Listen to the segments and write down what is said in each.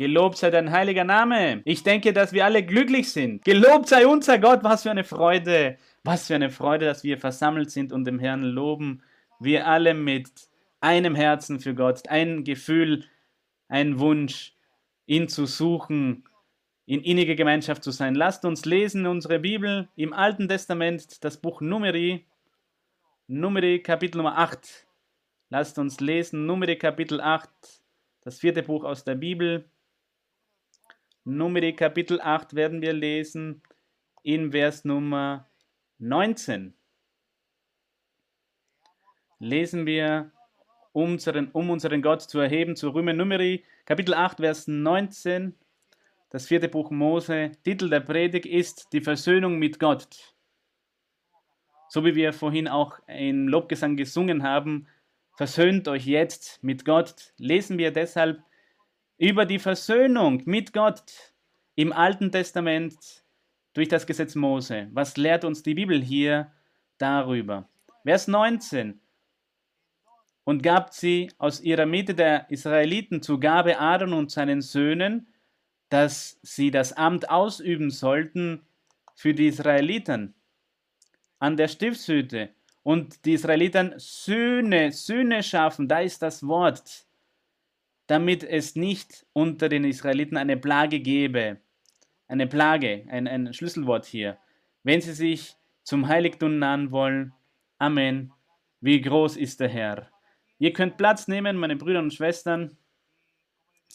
Gelobt sei dein heiliger Name. Ich denke, dass wir alle glücklich sind. Gelobt sei unser Gott. Was für eine Freude. Was für eine Freude, dass wir versammelt sind und dem Herrn loben. Wir alle mit einem Herzen für Gott, ein Gefühl, ein Wunsch, ihn zu suchen, in inniger Gemeinschaft zu sein. Lasst uns lesen unsere Bibel im Alten Testament, das Buch Numeri, Numeri Kapitel Nummer 8. Lasst uns lesen Numeri Kapitel 8, das vierte Buch aus der Bibel. Numeri Kapitel 8 werden wir lesen in Vers Nummer 19. Lesen wir unseren, um unseren Gott zu erheben, zu rühmen. Numeri, Kapitel 8, Vers 19, das vierte Buch Mose. Titel der Predigt ist Die Versöhnung mit Gott. So wie wir vorhin auch im Lobgesang gesungen haben, versöhnt euch jetzt mit Gott, lesen wir deshalb über die Versöhnung mit Gott im Alten Testament durch das Gesetz Mose. Was lehrt uns die Bibel hier darüber? Vers 19 und gab sie aus ihrer Mitte der Israeliten zu Gabe Aaron und seinen Söhnen, dass sie das Amt ausüben sollten für die Israeliten an der Stiftshütte und die Israeliten Söhne, Söhne schaffen, da ist das Wort, damit es nicht unter den Israeliten eine Plage gebe. Eine Plage, ein, ein Schlüsselwort hier. Wenn sie sich zum Heiligtum nahen wollen, Amen. Wie groß ist der Herr. Ihr könnt Platz nehmen, meine Brüder und Schwestern.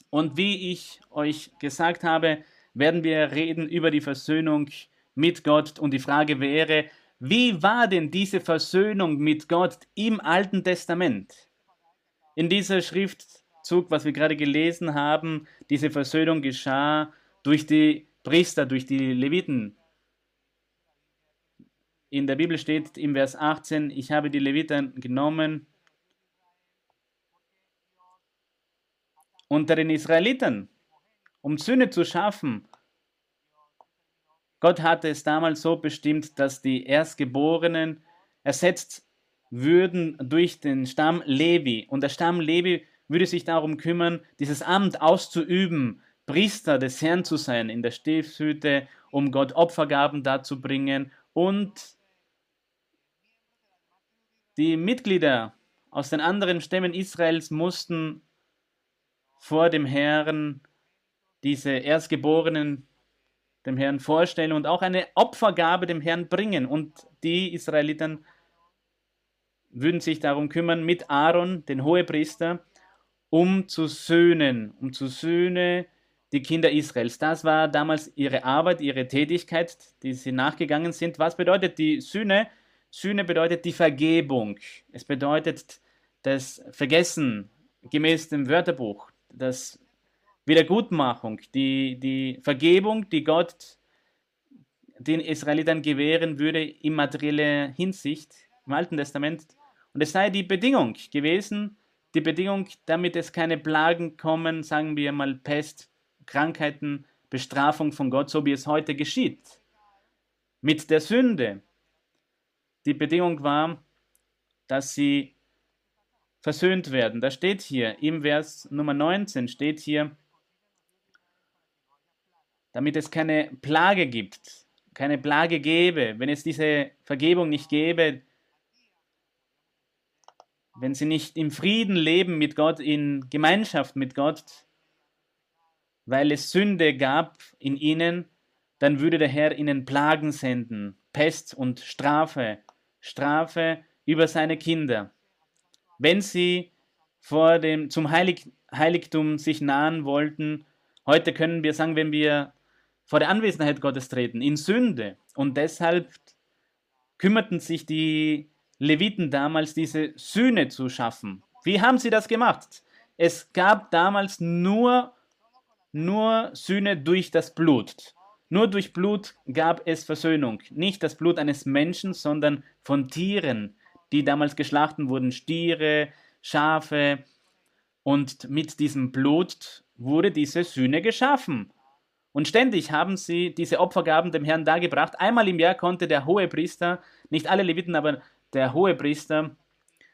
Und wie ich euch gesagt habe, werden wir reden über die Versöhnung mit Gott. Und die Frage wäre, wie war denn diese Versöhnung mit Gott im Alten Testament? In dieser Schriftzug, was wir gerade gelesen haben, diese Versöhnung geschah durch die Priester, durch die Leviten. In der Bibel steht im Vers 18, ich habe die Leviten genommen unter den Israeliten, um Sünde zu schaffen. Gott hatte es damals so bestimmt, dass die Erstgeborenen ersetzt würden durch den Stamm Levi. Und der Stamm Levi würde sich darum kümmern, dieses Amt auszuüben, Priester des Herrn zu sein in der Stiftshütte, um Gott Opfergaben darzubringen. Und die Mitglieder aus den anderen Stämmen Israels mussten vor dem Herrn diese Erstgeborenen dem Herrn vorstellen und auch eine Opfergabe dem Herrn bringen. Und die Israeliten würden sich darum kümmern, mit Aaron, den Hohepriester, um zu söhnen, um zu söhnen die Kinder Israels. Das war damals ihre Arbeit, ihre Tätigkeit, die sie nachgegangen sind. Was bedeutet die Sühne? Sühne bedeutet die Vergebung. Es bedeutet das Vergessen gemäß dem Wörterbuch das Wiedergutmachung, die, die Vergebung, die Gott den Israelitern gewähren würde in materieller Hinsicht im Alten Testament. Und es sei die Bedingung gewesen, die Bedingung, damit es keine Plagen kommen, sagen wir mal Pest, Krankheiten, Bestrafung von Gott, so wie es heute geschieht. Mit der Sünde. Die Bedingung war, dass sie versöhnt werden. Da steht hier im Vers Nummer 19 steht hier, damit es keine Plage gibt, keine Plage gäbe, wenn es diese Vergebung nicht gäbe, wenn sie nicht im Frieden leben mit Gott, in Gemeinschaft mit Gott, weil es Sünde gab in ihnen, dann würde der Herr ihnen Plagen senden, Pest und Strafe, Strafe über seine Kinder wenn sie vor dem, zum Heilig, Heiligtum sich nahen wollten. Heute können wir sagen, wenn wir vor der Anwesenheit Gottes treten, in Sünde. Und deshalb kümmerten sich die Leviten damals, diese Sühne zu schaffen. Wie haben sie das gemacht? Es gab damals nur, nur Sühne durch das Blut. Nur durch Blut gab es Versöhnung. Nicht das Blut eines Menschen, sondern von Tieren die damals geschlachtet wurden, Stiere, Schafe. Und mit diesem Blut wurde diese Sühne geschaffen. Und ständig haben sie diese Opfergaben dem Herrn dargebracht. Einmal im Jahr konnte der hohe Priester, nicht alle Leviten, aber der hohe Priester,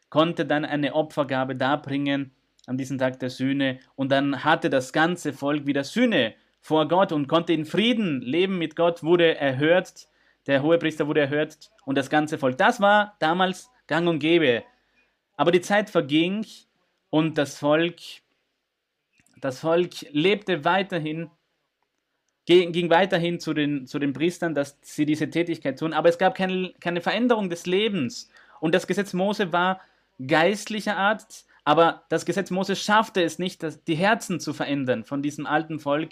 konnte dann eine Opfergabe darbringen an diesem Tag der Sühne und dann hatte das ganze Volk wieder Sühne vor Gott und konnte in Frieden leben mit Gott, wurde erhört, der Hohepriester wurde erhört und das ganze Volk. Das war damals gang und gäbe. Aber die Zeit verging und das Volk, das Volk lebte weiterhin, ging weiterhin zu den, zu den Priestern, dass sie diese Tätigkeit tun, aber es gab keine, keine Veränderung des Lebens. Und das Gesetz Mose war geistlicher Art, aber das Gesetz Mose schaffte es nicht, die Herzen zu verändern von diesem alten Volk,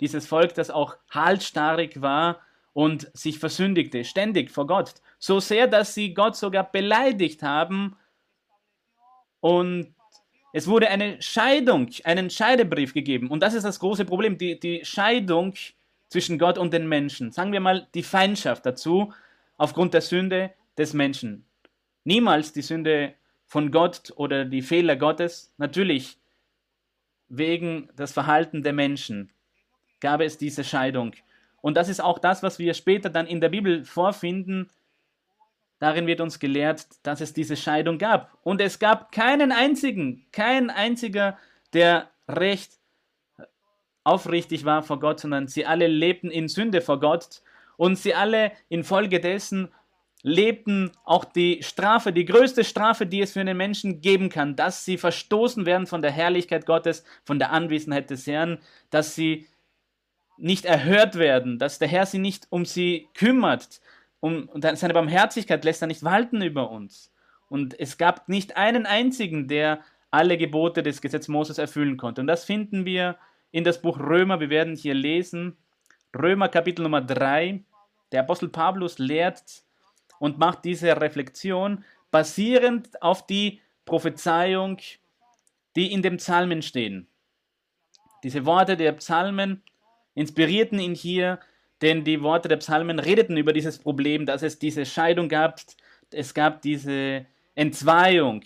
dieses Volk, das auch halsstarrig war und sich versündigte, ständig vor Gott. So sehr, dass sie Gott sogar beleidigt haben und es wurde eine Scheidung, einen Scheidebrief gegeben. Und das ist das große Problem, die, die Scheidung zwischen Gott und den Menschen. Sagen wir mal die Feindschaft dazu aufgrund der Sünde des Menschen. Niemals die Sünde von Gott oder die Fehler Gottes. Natürlich wegen des Verhalten der Menschen gab es diese Scheidung. Und das ist auch das, was wir später dann in der Bibel vorfinden. Darin wird uns gelehrt, dass es diese Scheidung gab. Und es gab keinen einzigen, kein einziger, der recht aufrichtig war vor Gott, sondern sie alle lebten in Sünde vor Gott und sie alle infolgedessen lebten auch die Strafe, die größte Strafe, die es für einen Menschen geben kann, dass sie verstoßen werden von der Herrlichkeit Gottes, von der Anwesenheit des Herrn, dass sie nicht erhört werden, dass der Herr sie nicht um sie kümmert um, und seine Barmherzigkeit lässt er nicht walten über uns. Und es gab nicht einen einzigen, der alle Gebote des Gesetzes Moses erfüllen konnte. Und das finden wir in das Buch Römer. Wir werden hier lesen. Römer Kapitel Nummer 3. Der Apostel Paulus lehrt und macht diese Reflexion basierend auf die Prophezeiung, die in dem Psalmen stehen. Diese Worte der Psalmen inspirierten ihn hier, denn die Worte der Psalmen redeten über dieses Problem, dass es diese Scheidung gab, es gab diese Entzweiung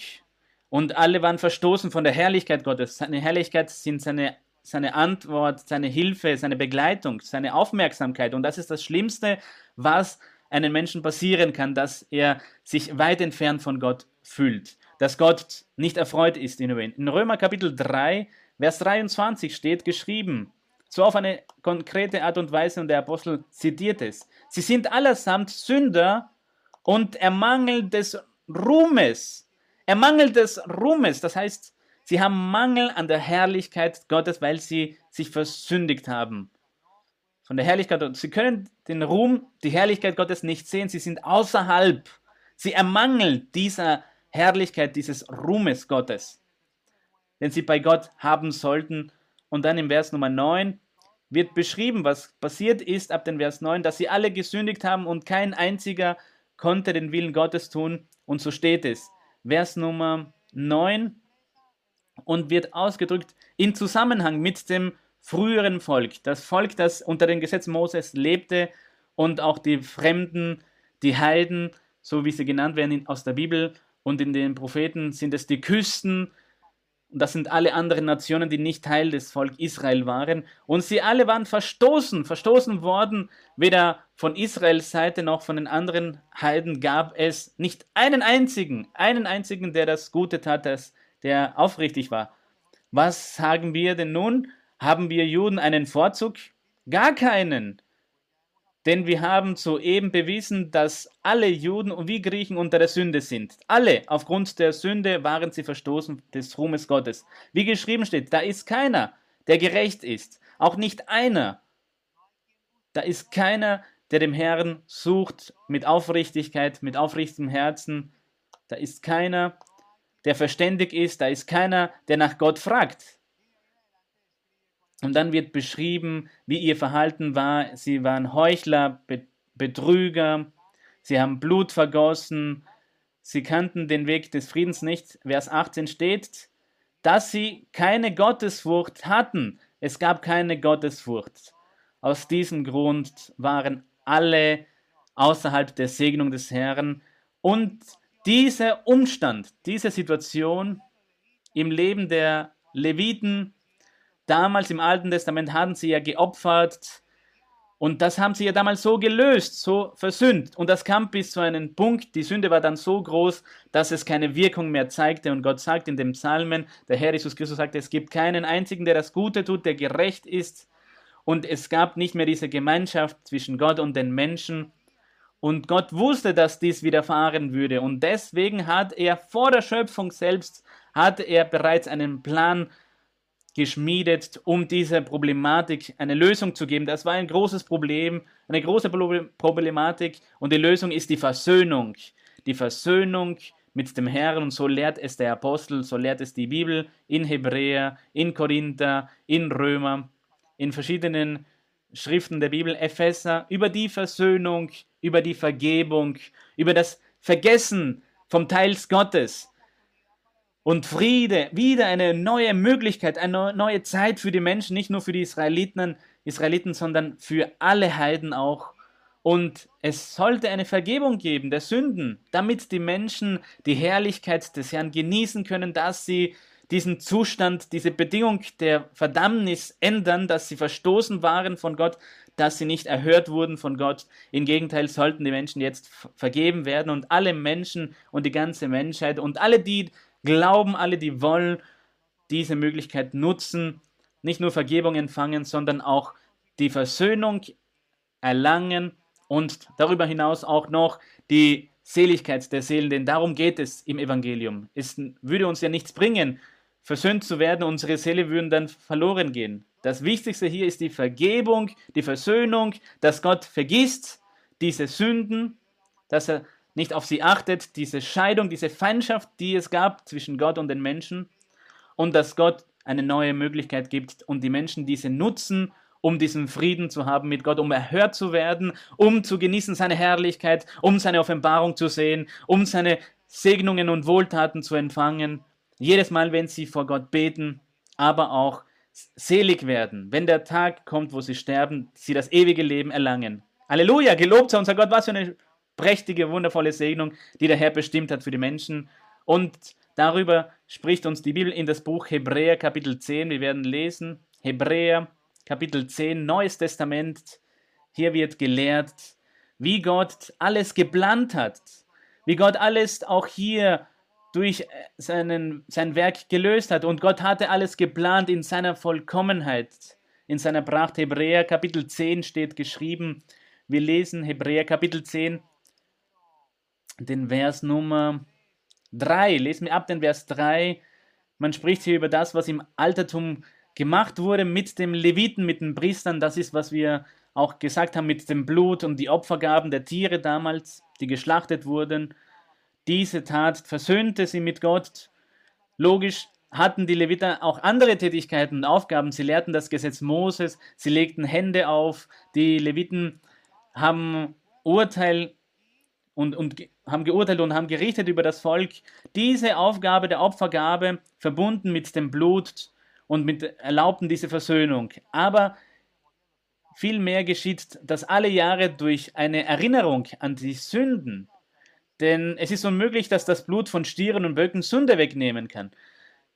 und alle waren verstoßen von der Herrlichkeit Gottes. Seine Herrlichkeit sind seine, seine Antwort, seine Hilfe, seine Begleitung, seine Aufmerksamkeit und das ist das Schlimmste, was einem Menschen passieren kann, dass er sich weit entfernt von Gott fühlt, dass Gott nicht erfreut ist in ihn. In Römer Kapitel 3, Vers 23 steht geschrieben, so auf eine konkrete Art und Weise und der Apostel zitiert es. Sie sind allesamt Sünder und ermangelt des Ruhmes. Ermangelt des Ruhmes, das heißt, sie haben Mangel an der Herrlichkeit Gottes, weil sie sich versündigt haben. Von der Herrlichkeit, sie können den Ruhm, die Herrlichkeit Gottes nicht sehen, sie sind außerhalb. Sie ermangeln dieser Herrlichkeit, dieses Ruhmes Gottes, den sie bei Gott haben sollten und dann im Vers Nummer 9 wird beschrieben, was passiert ist ab dem Vers 9, dass sie alle gesündigt haben und kein einziger konnte den Willen Gottes tun. Und so steht es. Vers Nummer 9 und wird ausgedrückt in Zusammenhang mit dem früheren Volk. Das Volk, das unter dem Gesetz Moses lebte und auch die Fremden, die Heiden, so wie sie genannt werden aus der Bibel und in den Propheten, sind es die Küsten, und das sind alle anderen Nationen, die nicht Teil des Volk Israel waren. Und sie alle waren verstoßen, verstoßen worden. Weder von Israels Seite noch von den anderen Heiden gab es nicht einen einzigen, einen einzigen, der das Gute tat, das, der aufrichtig war. Was sagen wir denn nun? Haben wir Juden einen Vorzug? Gar keinen. Denn wir haben soeben bewiesen, dass alle Juden und wie Griechen unter der Sünde sind. Alle, aufgrund der Sünde waren sie verstoßen des Ruhmes Gottes. Wie geschrieben steht, da ist keiner, der gerecht ist. Auch nicht einer. Da ist keiner, der dem Herrn sucht mit Aufrichtigkeit, mit aufrichtigem Herzen. Da ist keiner, der verständig ist. Da ist keiner, der nach Gott fragt. Und dann wird beschrieben, wie ihr Verhalten war. Sie waren Heuchler, Betrüger, sie haben Blut vergossen, sie kannten den Weg des Friedens nicht. Vers 18 steht, dass sie keine Gottesfurcht hatten. Es gab keine Gottesfurcht. Aus diesem Grund waren alle außerhalb der Segnung des Herrn. Und dieser Umstand, diese Situation im Leben der Leviten Damals im Alten Testament hatten sie ja geopfert, Und das haben sie ja damals so gelöst, so versöhnt. Und das kam bis zu einem Punkt, die Sünde war dann so groß, dass es keine Wirkung mehr zeigte. Und Gott sagt in dem Psalmen, der Herr Jesus Christus sagt, es gibt keinen einzigen, der das Gute tut, der gerecht ist. Und es gab nicht mehr diese Gemeinschaft zwischen Gott und den Menschen. Und Gott wusste, dass dies widerfahren würde. Und deswegen hat er vor der Schöpfung selbst, hat er bereits einen Plan geschmiedet, um dieser Problematik eine Lösung zu geben. Das war ein großes Problem, eine große Problematik und die Lösung ist die Versöhnung. Die Versöhnung mit dem Herrn und so lehrt es der Apostel, so lehrt es die Bibel in Hebräer, in Korinther, in Römer, in verschiedenen Schriften der Bibel, Epheser, über die Versöhnung, über die Vergebung, über das Vergessen vom Teils Gottes und Friede, wieder eine neue Möglichkeit, eine neue Zeit für die Menschen, nicht nur für die Israeliten, Israeliten, sondern für alle Heiden auch. Und es sollte eine Vergebung geben der Sünden, damit die Menschen die Herrlichkeit des Herrn genießen können, dass sie diesen Zustand, diese Bedingung der Verdammnis ändern, dass sie verstoßen waren von Gott, dass sie nicht erhört wurden von Gott. Im Gegenteil sollten die Menschen jetzt vergeben werden und alle Menschen und die ganze Menschheit und alle, die glauben, alle, die wollen, diese Möglichkeit nutzen, nicht nur Vergebung empfangen, sondern auch die Versöhnung erlangen und darüber hinaus auch noch die Seligkeit der Seelen, denn darum geht es im Evangelium. Es würde uns ja nichts bringen, versöhnt zu werden, unsere Seele würden dann verloren gehen. Das Wichtigste hier ist die Vergebung, die Versöhnung, dass Gott vergisst diese Sünden, dass er nicht auf sie achtet, diese Scheidung, diese Feindschaft, die es gab zwischen Gott und den Menschen und dass Gott eine neue Möglichkeit gibt und die Menschen diese nutzen, um diesen Frieden zu haben mit Gott, um erhört zu werden, um zu genießen seine Herrlichkeit, um seine Offenbarung zu sehen, um seine Segnungen und Wohltaten zu empfangen. Jedes Mal, wenn sie vor Gott beten, aber auch selig werden, wenn der Tag kommt, wo sie sterben, sie das ewige Leben erlangen. Halleluja, gelobt sei unser Gott, was für eine prächtige, wundervolle Segnung, die der Herr bestimmt hat für die Menschen. Und darüber spricht uns die Bibel in das Buch Hebräer Kapitel 10. Wir werden lesen, Hebräer Kapitel 10, Neues Testament. Hier wird gelehrt, wie Gott alles geplant hat, wie Gott alles auch hier durch seinen, sein Werk gelöst hat. Und Gott hatte alles geplant in seiner Vollkommenheit, in seiner Pracht. Hebräer Kapitel 10 steht geschrieben. Wir lesen Hebräer Kapitel 10, den Vers Nummer 3. Lesen wir ab den Vers 3. Man spricht hier über das, was im Altertum gemacht wurde mit dem Leviten, mit den Priestern. Das ist, was wir auch gesagt haben mit dem Blut und die Opfergaben der Tiere damals, die geschlachtet wurden. Diese Tat versöhnte sie mit Gott. Logisch hatten die Leviter auch andere Tätigkeiten und Aufgaben. Sie lehrten das Gesetz Moses, sie legten Hände auf. Die Leviten haben Urteil und, und haben geurteilt und haben gerichtet über das Volk. Diese Aufgabe der Opfergabe verbunden mit dem Blut und mit erlaubten diese Versöhnung. Aber vielmehr geschieht das alle Jahre durch eine Erinnerung an die Sünden. Denn es ist unmöglich, dass das Blut von Stieren und Böcken Sünde wegnehmen kann.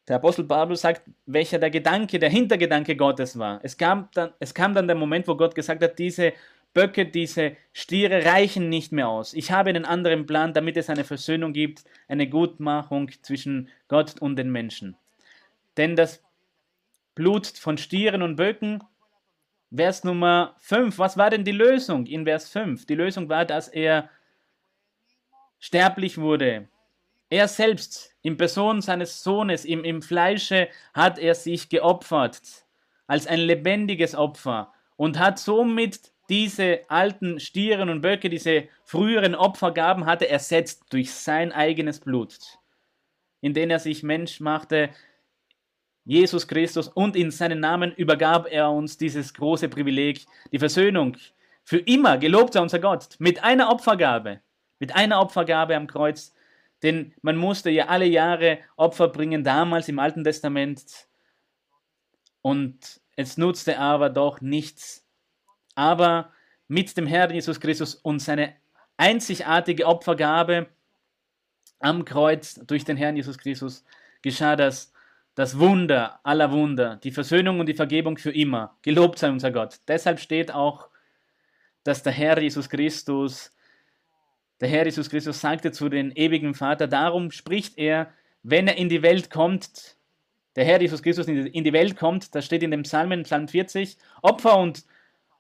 Der Apostel Paulus sagt, welcher der Gedanke, der Hintergedanke Gottes war. Es kam, dann, es kam dann der Moment, wo Gott gesagt hat, diese Böcke, diese Stiere reichen nicht mehr aus. Ich habe einen anderen Plan, damit es eine Versöhnung gibt, eine Gutmachung zwischen Gott und den Menschen. Denn das Blut von Stieren und Böcken, Vers Nummer 5, was war denn die Lösung in Vers 5? Die Lösung war, dass er sterblich wurde. Er selbst, in Person seines Sohnes, im, im Fleische, hat er sich geopfert, als ein lebendiges Opfer und hat somit diese alten Stieren und Böcke, diese früheren Opfergaben hatte ersetzt durch sein eigenes Blut, in dem er sich Mensch machte, Jesus Christus, und in seinen Namen übergab er uns dieses große Privileg, die Versöhnung. Für immer, gelobt sei unser Gott, mit einer Opfergabe, mit einer Opfergabe am Kreuz, denn man musste ja alle Jahre Opfer bringen, damals im Alten Testament, und es nutzte aber doch nichts, aber mit dem Herrn Jesus Christus und seine einzigartige Opfergabe am Kreuz durch den Herrn Jesus Christus geschah das, das Wunder aller Wunder, die Versöhnung und die Vergebung für immer. Gelobt sei unser Gott. Deshalb steht auch dass der Herr Jesus Christus, der Herr Jesus Christus sagte zu den ewigen Vater, darum spricht er, wenn er in die Welt kommt, der Herr Jesus Christus in die Welt kommt, das steht in dem Psalmen, Psalm 40, Opfer und,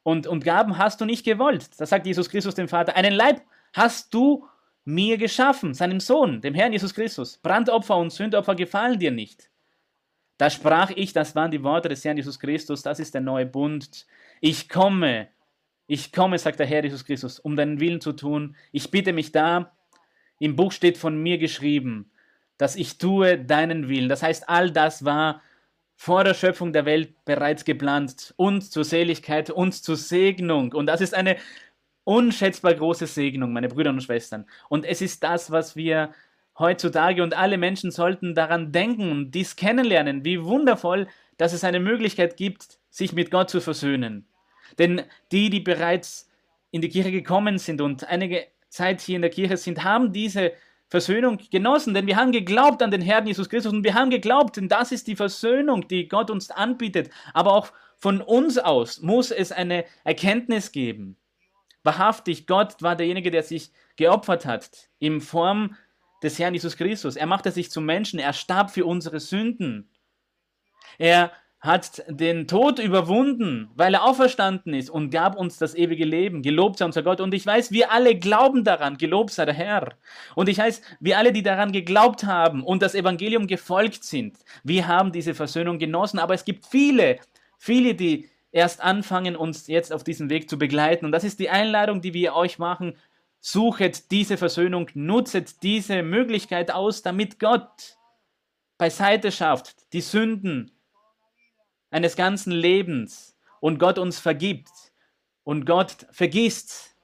und, und Gaben hast du nicht gewollt. Da sagt Jesus Christus dem Vater, einen Leib hast du mir geschaffen, seinem Sohn, dem Herrn Jesus Christus. Brandopfer und Sündopfer gefallen dir nicht. Da sprach ich, das waren die Worte des Herrn Jesus Christus, das ist der neue Bund. Ich komme, ich komme, sagt der Herr Jesus Christus, um deinen Willen zu tun. Ich bitte mich da, im Buch steht von mir geschrieben, dass ich tue deinen Willen. Das heißt, all das war vor der Schöpfung der Welt bereits geplant, uns zur Seligkeit, uns zur Segnung. Und das ist eine unschätzbar große Segnung, meine Brüder und Schwestern. Und es ist das, was wir heutzutage und alle Menschen sollten daran denken und dies kennenlernen, wie wundervoll, dass es eine Möglichkeit gibt, sich mit Gott zu versöhnen. Denn die, die bereits in die Kirche gekommen sind und einige Zeit hier in der Kirche sind, haben diese Versöhnung genossen, denn wir haben geglaubt an den Herrn Jesus Christus und wir haben geglaubt, denn das ist die Versöhnung, die Gott uns anbietet. Aber auch von uns aus muss es eine Erkenntnis geben. Wahrhaftig, Gott war derjenige, der sich geopfert hat in Form des Herrn Jesus Christus. Er machte sich zum Menschen, er starb für unsere Sünden. Er hat den Tod überwunden, weil er auferstanden ist und gab uns das ewige Leben. Gelobt sei unser Gott. Und ich weiß, wir alle glauben daran. Gelobt sei der Herr. Und ich weiß, wir alle, die daran geglaubt haben und das Evangelium gefolgt sind, wir haben diese Versöhnung genossen. Aber es gibt viele, viele, die erst anfangen, uns jetzt auf diesem Weg zu begleiten. Und das ist die Einladung, die wir euch machen. Suchet diese Versöhnung, nutzet diese Möglichkeit aus, damit Gott beiseite schafft, die Sünden eines ganzen Lebens und Gott uns vergibt und Gott vergisst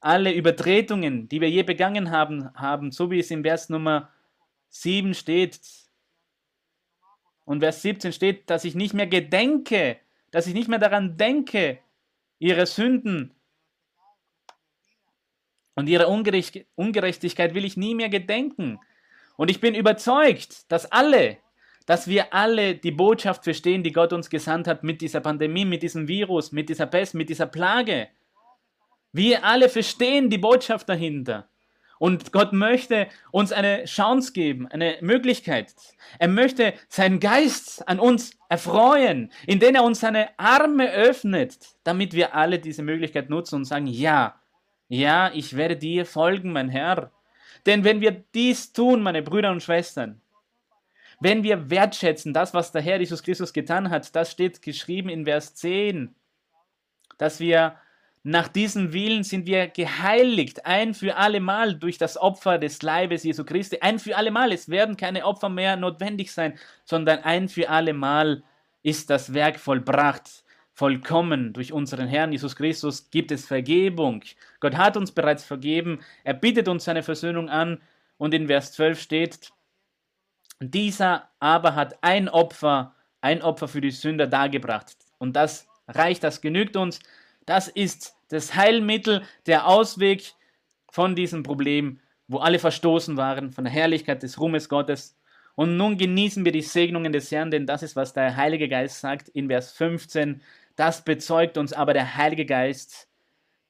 alle Übertretungen, die wir je begangen haben, haben, so wie es im Vers Nummer 7 steht. Und Vers 17 steht, dass ich nicht mehr gedenke, dass ich nicht mehr daran denke, ihre Sünden und ihre Ungerechtigkeit will ich nie mehr gedenken. Und ich bin überzeugt, dass alle, dass wir alle die Botschaft verstehen, die Gott uns gesandt hat mit dieser Pandemie, mit diesem Virus, mit dieser Pest, mit dieser Plage. Wir alle verstehen die Botschaft dahinter. Und Gott möchte uns eine Chance geben, eine Möglichkeit. Er möchte seinen Geist an uns erfreuen, indem er uns seine Arme öffnet, damit wir alle diese Möglichkeit nutzen und sagen, ja, ja, ich werde dir folgen, mein Herr. Denn wenn wir dies tun, meine Brüder und Schwestern, wenn wir wertschätzen, das, was der Herr Jesus Christus getan hat, das steht geschrieben in Vers 10, dass wir nach diesem Willen sind wir geheiligt, ein für allemal durch das Opfer des Leibes Jesu Christi, ein für allemal. Es werden keine Opfer mehr notwendig sein, sondern ein für allemal ist das Werk vollbracht vollkommen durch unseren Herrn Jesus Christus gibt es Vergebung. Gott hat uns bereits vergeben. Er bittet uns seine Versöhnung an. Und in Vers 12 steht, dieser aber hat ein Opfer, ein Opfer für die Sünder dargebracht. Und das reicht, das genügt uns. Das ist das Heilmittel, der Ausweg von diesem Problem, wo alle verstoßen waren von der Herrlichkeit des Ruhmes Gottes. Und nun genießen wir die Segnungen des Herrn, denn das ist, was der Heilige Geist sagt in Vers 15. Das bezeugt uns aber der Heilige Geist,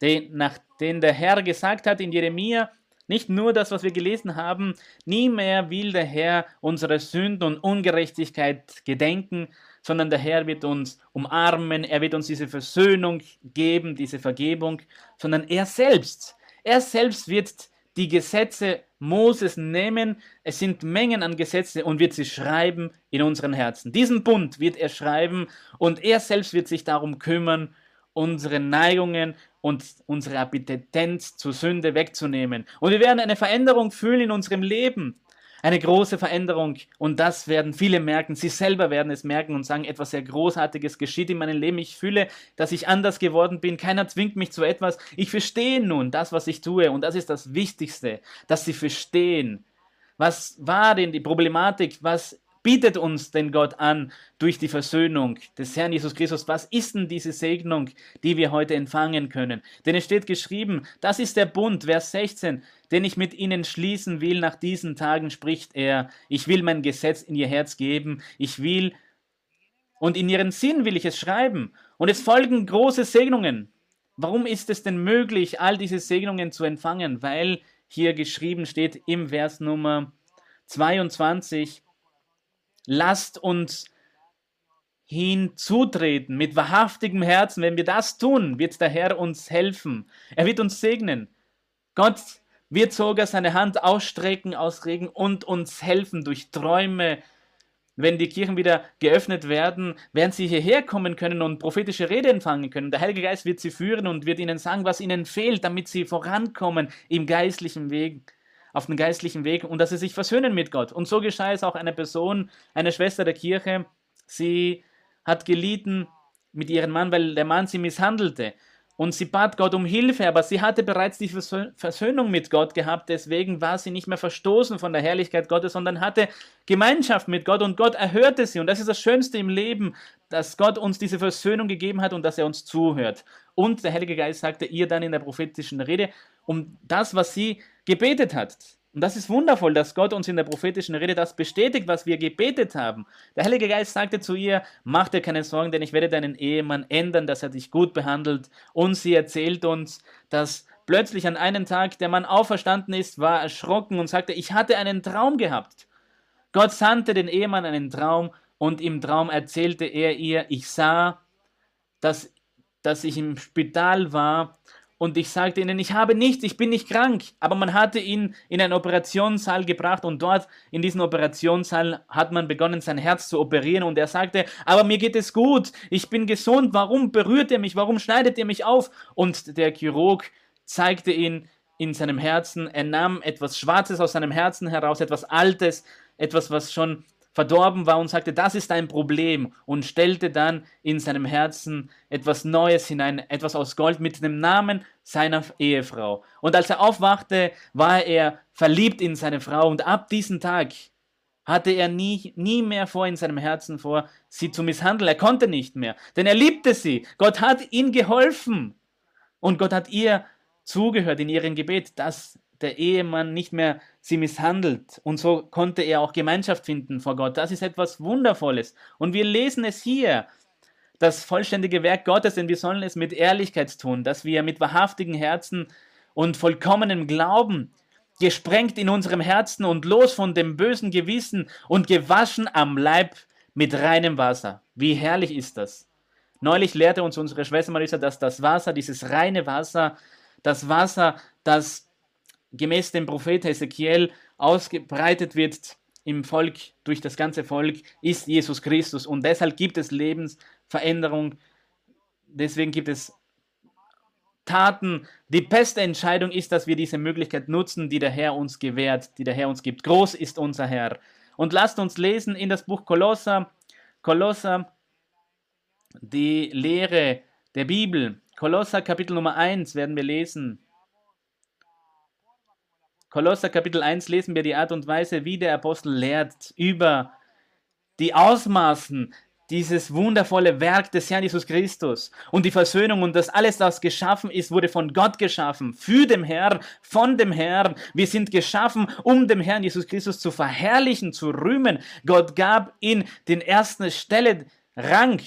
den, nach den der Herr gesagt hat in Jeremia, nicht nur das, was wir gelesen haben, nie mehr will der Herr unsere Sünden und Ungerechtigkeit gedenken, sondern der Herr wird uns umarmen, er wird uns diese Versöhnung geben, diese Vergebung, sondern er selbst, er selbst wird die Gesetze Moses nehmen, es sind Mengen an Gesetze und wird sie schreiben in unseren Herzen. Diesen Bund wird er schreiben und er selbst wird sich darum kümmern, unsere Neigungen und unsere Appetenz zur Sünde wegzunehmen. Und wir werden eine Veränderung fühlen in unserem Leben eine große Veränderung und das werden viele merken. Sie selber werden es merken und sagen, etwas sehr Großartiges geschieht in meinem Leben. Ich fühle, dass ich anders geworden bin. Keiner zwingt mich zu etwas. Ich verstehe nun das, was ich tue und das ist das Wichtigste, dass sie verstehen. Was war denn die Problematik? Was bietet uns denn Gott an durch die Versöhnung des Herrn Jesus Christus? Was ist denn diese Segnung, die wir heute empfangen können? Denn es steht geschrieben, das ist der Bund, Vers 16, den ich mit ihnen schließen will nach diesen Tagen, spricht er. Ich will mein Gesetz in ihr Herz geben. Ich will und in ihren Sinn will ich es schreiben. Und es folgen große Segnungen. warum ist es denn möglich, all diese Segnungen zu empfangen? Weil hier geschrieben steht im Vers Nummer 22, lasst uns hinzutreten mit wahrhaftigem Herzen. Wenn wir das tun, wird der Herr uns helfen. Er wird uns segnen. Gott wird sogar seine Hand ausstrecken, ausregen und uns helfen durch Träume. Wenn die Kirchen wieder geöffnet werden, werden sie hierher kommen können und prophetische Rede empfangen können. Der Heilige Geist wird sie führen und wird ihnen sagen, was ihnen fehlt, damit sie vorankommen im geistlichen Weg, auf dem geistlichen Weg und dass sie sich versöhnen mit Gott. Und so geschah es auch einer Person, einer Schwester der Kirche. Sie hat gelitten mit ihrem Mann, weil der Mann sie misshandelte. Und sie bat Gott um Hilfe, aber sie hatte bereits die Versöhnung mit Gott gehabt, deswegen war sie nicht mehr verstoßen von der Herrlichkeit Gottes, sondern hatte Gemeinschaft mit Gott und Gott erhörte sie. Und das ist das Schönste im Leben, dass Gott uns diese Versöhnung gegeben hat und dass er uns zuhört. Und der Heilige Geist sagte ihr dann in der prophetischen Rede um das, was sie gebetet hat. Und das ist wundervoll, dass Gott uns in der prophetischen Rede das bestätigt, was wir gebetet haben. Der Heilige Geist sagte zu ihr, mach dir keine Sorgen, denn ich werde deinen Ehemann ändern, dass er dich gut behandelt. Und sie erzählt uns, dass plötzlich an einem Tag der Mann auferstanden ist, war erschrocken und sagte, ich hatte einen Traum gehabt. Gott sandte den Ehemann einen Traum und im Traum erzählte er ihr, ich sah, dass, dass ich im Spital war und ich sagte ihnen, ich habe nichts, ich bin nicht krank. Aber man hatte ihn in einen Operationssaal gebracht und dort in diesem Operationssaal hat man begonnen, sein Herz zu operieren und er sagte, aber mir geht es gut, ich bin gesund, warum berührt er mich, warum schneidet er mich auf? Und der Chirurg zeigte ihn in seinem Herzen, er nahm etwas Schwarzes aus seinem Herzen heraus, etwas Altes, etwas, was schon verdorben war und sagte, das ist ein Problem und stellte dann in seinem Herzen etwas Neues hinein, etwas aus Gold mit dem Namen seiner Ehefrau. Und als er aufwachte, war er verliebt in seine Frau und ab diesem Tag hatte er nie, nie mehr vor in seinem Herzen vor, sie zu misshandeln. Er konnte nicht mehr, denn er liebte sie. Gott hat ihm geholfen und Gott hat ihr zugehört in ihrem Gebet. Das der Ehemann nicht mehr sie misshandelt. Und so konnte er auch Gemeinschaft finden vor Gott. Das ist etwas Wundervolles. Und wir lesen es hier, das vollständige Werk Gottes, denn wir sollen es mit Ehrlichkeit tun, dass wir mit wahrhaftigen Herzen und vollkommenem Glauben, gesprengt in unserem Herzen und los von dem bösen Gewissen und gewaschen am Leib mit reinem Wasser. Wie herrlich ist das? Neulich lehrte uns unsere Schwester Marisa, dass das Wasser, dieses reine Wasser, das Wasser, das gemäß dem Prophet Ezekiel ausgebreitet wird im Volk, durch das ganze Volk, ist Jesus Christus. Und deshalb gibt es Lebensveränderung. Deswegen gibt es Taten. Die beste Entscheidung ist, dass wir diese Möglichkeit nutzen, die der Herr uns gewährt, die der Herr uns gibt. Groß ist unser Herr. Und lasst uns lesen in das Buch Kolosser, Kolosser, die Lehre der Bibel. Kolosser Kapitel Nummer 1 werden wir lesen. Kolosser Kapitel 1 lesen wir die Art und Weise, wie der Apostel lehrt über die Ausmaßen dieses wundervolle Werk des Herrn Jesus Christus und die Versöhnung und das alles, was geschaffen ist, wurde von Gott geschaffen, für den Herrn, von dem Herrn. Wir sind geschaffen, um dem Herrn Jesus Christus zu verherrlichen, zu rühmen. Gott gab in den ersten Stelle Rang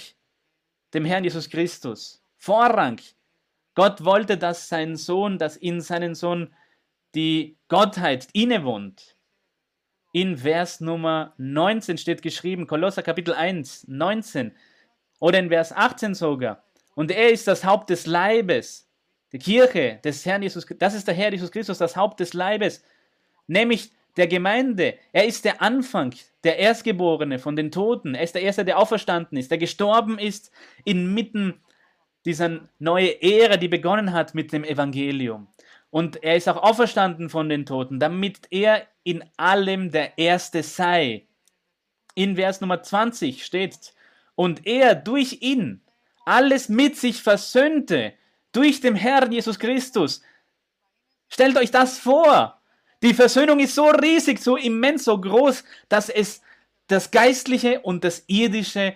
dem Herrn Jesus Christus, Vorrang. Gott wollte, dass sein Sohn, dass in seinen Sohn die Gottheit innewohnt. In Vers Nummer 19 steht geschrieben, Kolosser Kapitel 1, 19 oder in Vers 18 sogar. Und er ist das Haupt des Leibes, die Kirche des Herrn Jesus, das ist der Herr Jesus Christus, das Haupt des Leibes, nämlich der Gemeinde. Er ist der Anfang, der Erstgeborene von den Toten. Er ist der Erste, der auferstanden ist, der gestorben ist inmitten dieser neuen Ära, die begonnen hat mit dem Evangelium. Und er ist auch auferstanden von den Toten, damit er in allem der Erste sei. In Vers Nummer 20 steht, und er durch ihn alles mit sich versöhnte, durch den Herrn Jesus Christus. Stellt euch das vor. Die Versöhnung ist so riesig, so immens, so groß, dass es das Geistliche und das Irdische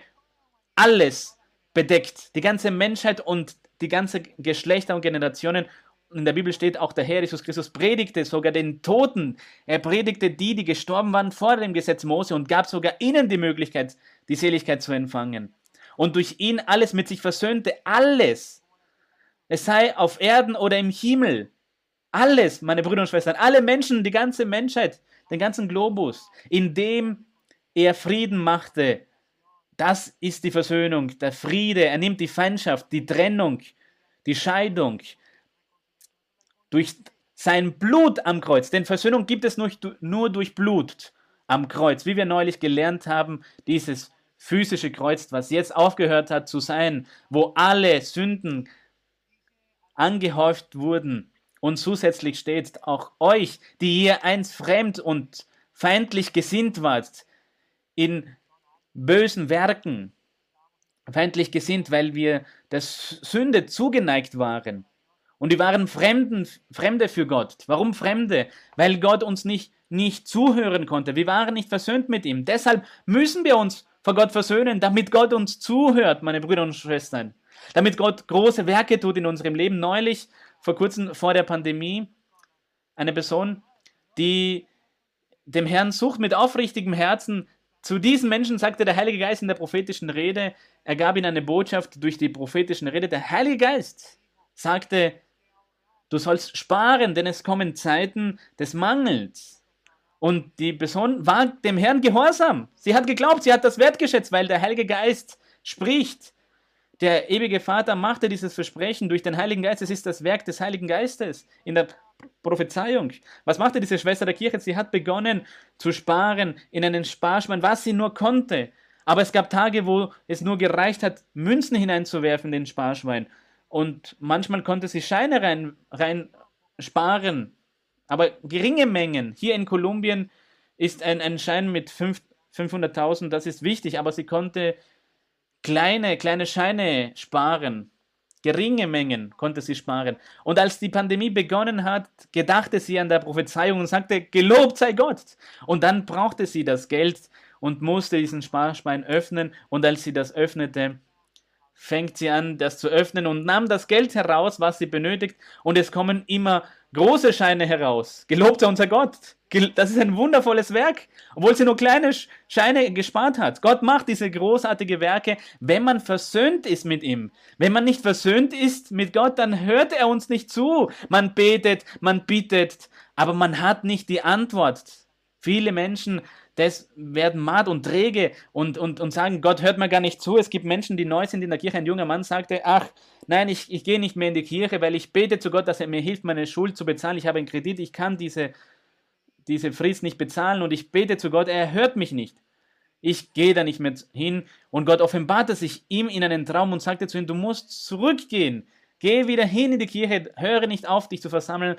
alles bedeckt. Die ganze Menschheit und die ganze Geschlechter und Generationen in der Bibel steht auch, der Herr Jesus Christus predigte sogar den Toten. Er predigte die, die gestorben waren vor dem Gesetz Mose und gab sogar ihnen die Möglichkeit, die Seligkeit zu empfangen. Und durch ihn alles mit sich versöhnte, alles. Es sei auf Erden oder im Himmel. Alles, meine Brüder und Schwestern, alle Menschen, die ganze Menschheit, den ganzen Globus, in dem er Frieden machte. Das ist die Versöhnung, der Friede. Er nimmt die Feindschaft, die Trennung, die Scheidung durch sein Blut am Kreuz. Denn Versöhnung gibt es nur, nur durch Blut am Kreuz. Wie wir neulich gelernt haben, dieses physische Kreuz, was jetzt aufgehört hat zu sein, wo alle Sünden angehäuft wurden. Und zusätzlich steht auch euch, die ihr einst fremd und feindlich gesinnt wart, in bösen Werken, feindlich gesinnt, weil wir der Sünde zugeneigt waren. Und die waren Fremden, Fremde für Gott. Warum Fremde? Weil Gott uns nicht, nicht zuhören konnte. Wir waren nicht versöhnt mit ihm. Deshalb müssen wir uns vor Gott versöhnen, damit Gott uns zuhört, meine Brüder und Schwestern. Damit Gott große Werke tut in unserem Leben. Neulich, vor kurzem vor der Pandemie, eine Person, die dem Herrn sucht mit aufrichtigem Herzen, zu diesen Menschen sagte der Heilige Geist in der prophetischen Rede, er gab ihnen eine Botschaft durch die prophetischen Rede. Der Heilige Geist sagte, du sollst sparen, denn es kommen Zeiten des Mangels. Und die Person war dem Herrn gehorsam. Sie hat geglaubt, sie hat das wertgeschätzt, weil der Heilige Geist spricht. Der ewige Vater machte dieses Versprechen durch den Heiligen Geist. Es ist das Werk des Heiligen Geistes in der Prophezeiung. Was machte diese Schwester der Kirche? Sie hat begonnen zu sparen in einen Sparschwein, was sie nur konnte. Aber es gab Tage, wo es nur gereicht hat, Münzen hineinzuwerfen in den Sparschwein. Und manchmal konnte sie Scheine rein, rein sparen. Aber geringe Mengen. Hier in Kolumbien ist ein, ein Schein mit 500.000, das ist wichtig, aber sie konnte kleine, kleine Scheine sparen. Geringe Mengen konnte sie sparen. Und als die Pandemie begonnen hat, gedachte sie an der Prophezeiung und sagte, gelobt sei Gott. Und dann brauchte sie das Geld und musste diesen Sparschwein öffnen. Und als sie das öffnete, fängt sie an, das zu öffnen und nahm das Geld heraus, was sie benötigt. Und es kommen immer große Scheine heraus. Gelobt sei unser Gott. Das ist ein wundervolles Werk, obwohl sie nur kleine Scheine gespart hat. Gott macht diese großartigen Werke, wenn man versöhnt ist mit ihm. Wenn man nicht versöhnt ist mit Gott, dann hört er uns nicht zu. Man betet, man bittet, aber man hat nicht die Antwort. Viele Menschen das werden matt und träge und, und, und sagen, Gott hört mir gar nicht zu. Es gibt Menschen, die neu sind in der Kirche. Ein junger Mann sagte, ach, nein, ich, ich gehe nicht mehr in die Kirche, weil ich bete zu Gott, dass er mir hilft, meine Schuld zu bezahlen. Ich habe einen Kredit, ich kann diese, diese Frist nicht bezahlen und ich bete zu Gott, er hört mich nicht. Ich gehe da nicht mehr hin und Gott offenbarte sich ihm in einen Traum und sagte zu ihm, du musst zurückgehen. Geh wieder hin in die Kirche, höre nicht auf, dich zu versammeln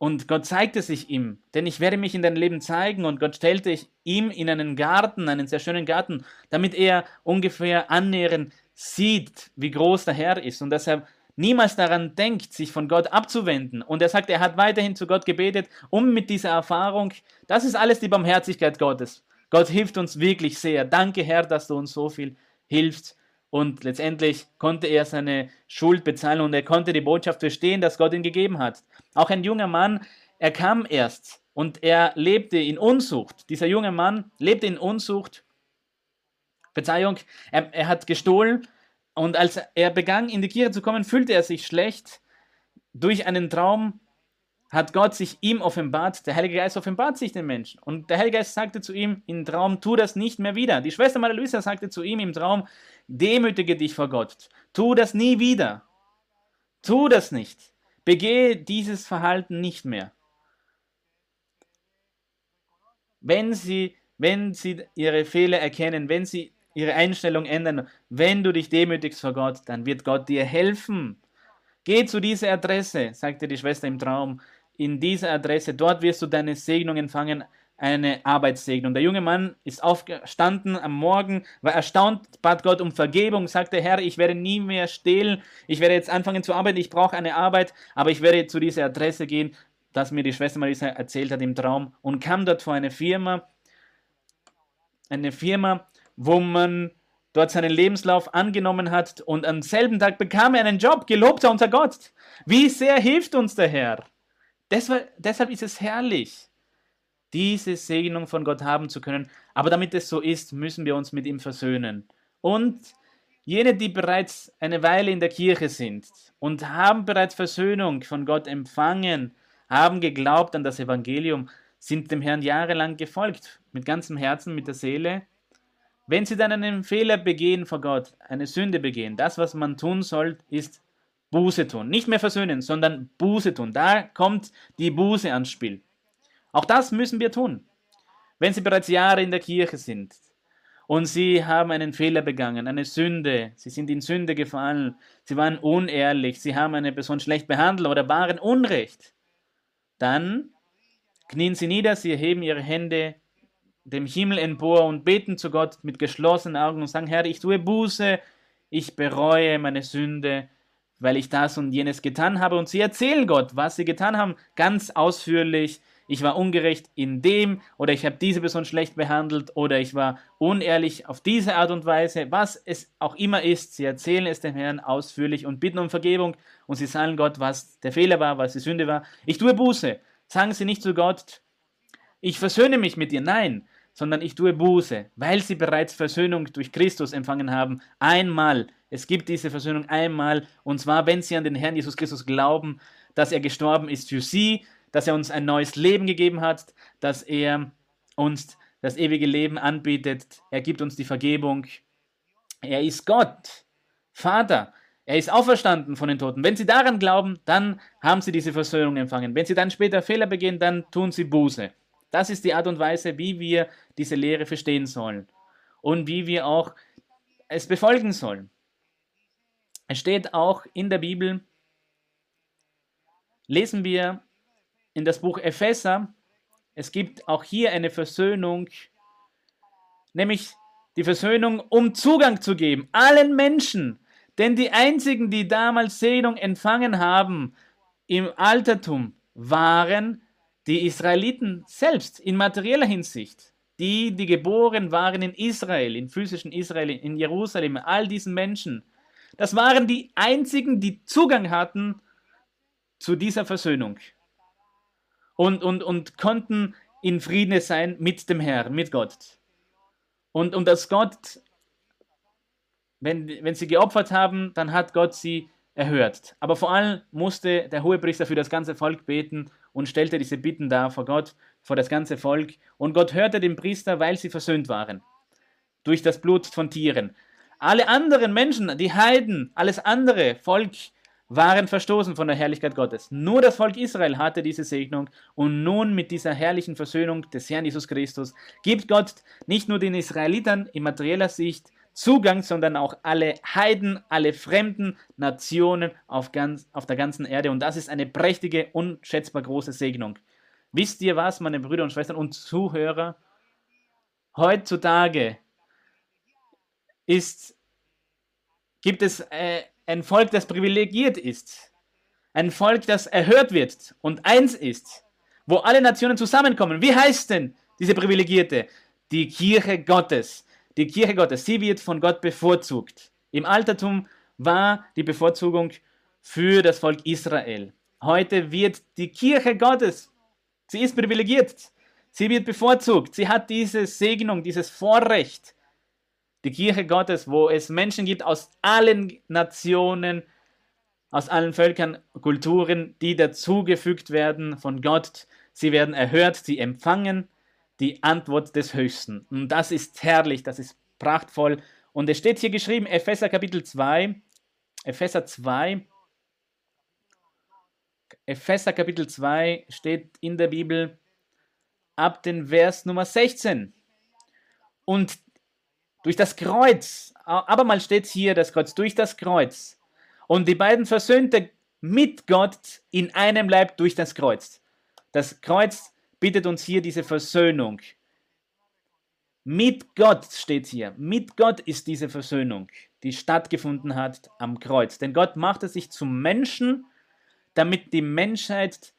und Gott zeigte sich ihm, denn ich werde mich in dein Leben zeigen. Und Gott stellte ihm in einen Garten, einen sehr schönen Garten, damit er ungefähr annähernd sieht, wie groß der Herr ist. Und deshalb niemals daran denkt, sich von Gott abzuwenden. Und er sagt, er hat weiterhin zu Gott gebetet, um mit dieser Erfahrung, das ist alles die Barmherzigkeit Gottes. Gott hilft uns wirklich sehr. Danke, Herr, dass du uns so viel hilfst. Und letztendlich konnte er seine Schuld bezahlen und er konnte die Botschaft verstehen, dass Gott ihn gegeben hat. Auch ein junger Mann, er kam erst und er lebte in Unzucht. Dieser junge Mann lebte in Unzucht. Verzeihung, er, er hat gestohlen und als er begann, in die Kirche zu kommen, fühlte er sich schlecht. Durch einen Traum hat Gott sich ihm offenbart, der Heilige Geist offenbart sich den Menschen. Und der Heilige Geist sagte zu ihm im Traum, tu das nicht mehr wieder. Die Schwester Maria Luisa sagte zu ihm im Traum, demütige dich vor Gott. Tu das nie wieder. Tu das nicht. Begehe dieses Verhalten nicht mehr. Wenn sie, wenn sie ihre Fehler erkennen, wenn sie ihre Einstellung ändern, wenn du dich demütigst vor Gott, dann wird Gott dir helfen. Geh zu dieser Adresse, sagte die Schwester im Traum. In dieser Adresse, dort wirst du deine Segnung empfangen eine Arbeitssegnung. Der junge Mann ist aufgestanden am Morgen, war erstaunt, bat Gott um Vergebung, sagte, Herr, ich werde nie mehr stehlen, ich werde jetzt anfangen zu arbeiten, ich brauche eine Arbeit, aber ich werde zu dieser Adresse gehen, das mir die Schwester Marisa erzählt hat im Traum und kam dort vor eine Firma, eine Firma, wo man dort seinen Lebenslauf angenommen hat und am selben Tag bekam er einen Job, gelobt sei unser Gott. Wie sehr hilft uns der Herr? Deshalb, deshalb ist es herrlich diese Segnung von Gott haben zu können. Aber damit es so ist, müssen wir uns mit ihm versöhnen. Und Jene, die bereits eine Weile in der Kirche sind und haben bereits Versöhnung von Gott empfangen, haben geglaubt an das Evangelium, sind dem Herrn jahrelang gefolgt, mit ganzem Herzen, mit der Seele. Wenn sie dann einen Fehler begehen vor Gott, eine Sünde begehen, das, was man tun soll, ist Buße tun. Nicht mehr versöhnen, sondern Buße tun. Da kommt die Buße ans Spiel. Auch das müssen wir tun. Wenn Sie bereits Jahre in der Kirche sind und Sie haben einen Fehler begangen, eine Sünde, Sie sind in Sünde gefallen, Sie waren unehrlich, Sie haben eine Person schlecht behandelt oder waren Unrecht, dann knien Sie nieder, Sie erheben Ihre Hände dem Himmel empor und beten zu Gott mit geschlossenen Augen und sagen, Herr, ich tue Buße, ich bereue meine Sünde, weil ich das und jenes getan habe. Und sie erzählen Gott, was sie getan haben, ganz ausführlich. Ich war ungerecht in dem oder ich habe diese Person schlecht behandelt oder ich war unehrlich auf diese Art und Weise, was es auch immer ist. Sie erzählen es dem Herrn ausführlich und bitten um Vergebung und sie sagen Gott, was der Fehler war, was die Sünde war. Ich tue Buße. Sagen Sie nicht zu Gott, ich versöhne mich mit dir. Nein, sondern ich tue Buße, weil sie bereits Versöhnung durch Christus empfangen haben. Einmal. Es gibt diese Versöhnung einmal. Und zwar, wenn sie an den Herrn Jesus Christus glauben, dass er gestorben ist für sie, dass er uns ein neues Leben gegeben hat, dass er uns das ewige Leben anbietet. Er gibt uns die Vergebung. Er ist Gott, Vater. Er ist auferstanden von den Toten. Wenn sie daran glauben, dann haben sie diese Versöhnung empfangen. Wenn sie dann später Fehler begehen, dann tun sie Buße. Das ist die Art und Weise, wie wir diese Lehre verstehen sollen und wie wir auch es befolgen sollen. Es steht auch in der Bibel, lesen wir in das Buch Epheser, es gibt auch hier eine Versöhnung, nämlich die Versöhnung, um Zugang zu geben, allen Menschen. Denn die einzigen, die damals Segnung empfangen haben im Altertum, waren die Israeliten selbst in materieller Hinsicht, die, die geboren waren in Israel, in physischen Israel, in Jerusalem, all diesen Menschen, das waren die einzigen, die Zugang hatten zu dieser Versöhnung und, und, und konnten in Frieden sein mit dem Herrn, mit Gott. Und, und dass Gott, wenn, wenn sie geopfert haben, dann hat Gott sie erhört. Aber vor allem musste der Hohepriester für das ganze Volk beten und stellte diese Bitten dar vor Gott, vor das ganze Volk. Und Gott hörte den Priester, weil sie versöhnt waren. Durch das Blut von Tieren. Alle anderen Menschen, die Heiden, alles andere Volk, waren verstoßen von der Herrlichkeit Gottes. Nur das Volk Israel hatte diese Segnung und nun mit dieser herrlichen Versöhnung des Herrn Jesus Christus gibt Gott nicht nur den Israelitern in materieller Sicht Zugang, sondern auch alle Heiden, alle fremden Nationen auf, ganz, auf der ganzen Erde. Und das ist eine prächtige, unschätzbar große Segnung. Wisst ihr was, meine Brüder und Schwestern und Zuhörer? Heutzutage ist, gibt es äh, ein Volk, das privilegiert ist. Ein Volk, das erhört wird und eins ist, wo alle Nationen zusammenkommen. Wie heißt denn diese Privilegierte? Die Kirche Gottes die Kirche Gottes, sie wird von Gott bevorzugt. Im Altertum war die Bevorzugung für das Volk Israel. Heute wird die Kirche Gottes, sie ist privilegiert, sie wird bevorzugt, sie hat diese Segnung, dieses Vorrecht. Die Kirche Gottes, wo es Menschen gibt aus allen Nationen, aus allen Völkern, Kulturen, die dazugefügt werden von Gott. Sie werden erhört, sie empfangen die Antwort des Höchsten. Und das ist herrlich, das ist prachtvoll. Und es steht hier geschrieben, Epheser Kapitel 2, Epheser 2, Epheser Kapitel 2 steht in der Bibel ab den Vers Nummer 16. Und durch das Kreuz, abermals steht hier das Kreuz, durch das Kreuz. Und die beiden versöhnte mit Gott in einem Leib durch das Kreuz. Das Kreuz bittet uns hier diese Versöhnung. Mit Gott steht hier. Mit Gott ist diese Versöhnung, die stattgefunden hat am Kreuz. Denn Gott machte sich zum Menschen, damit die Menschheit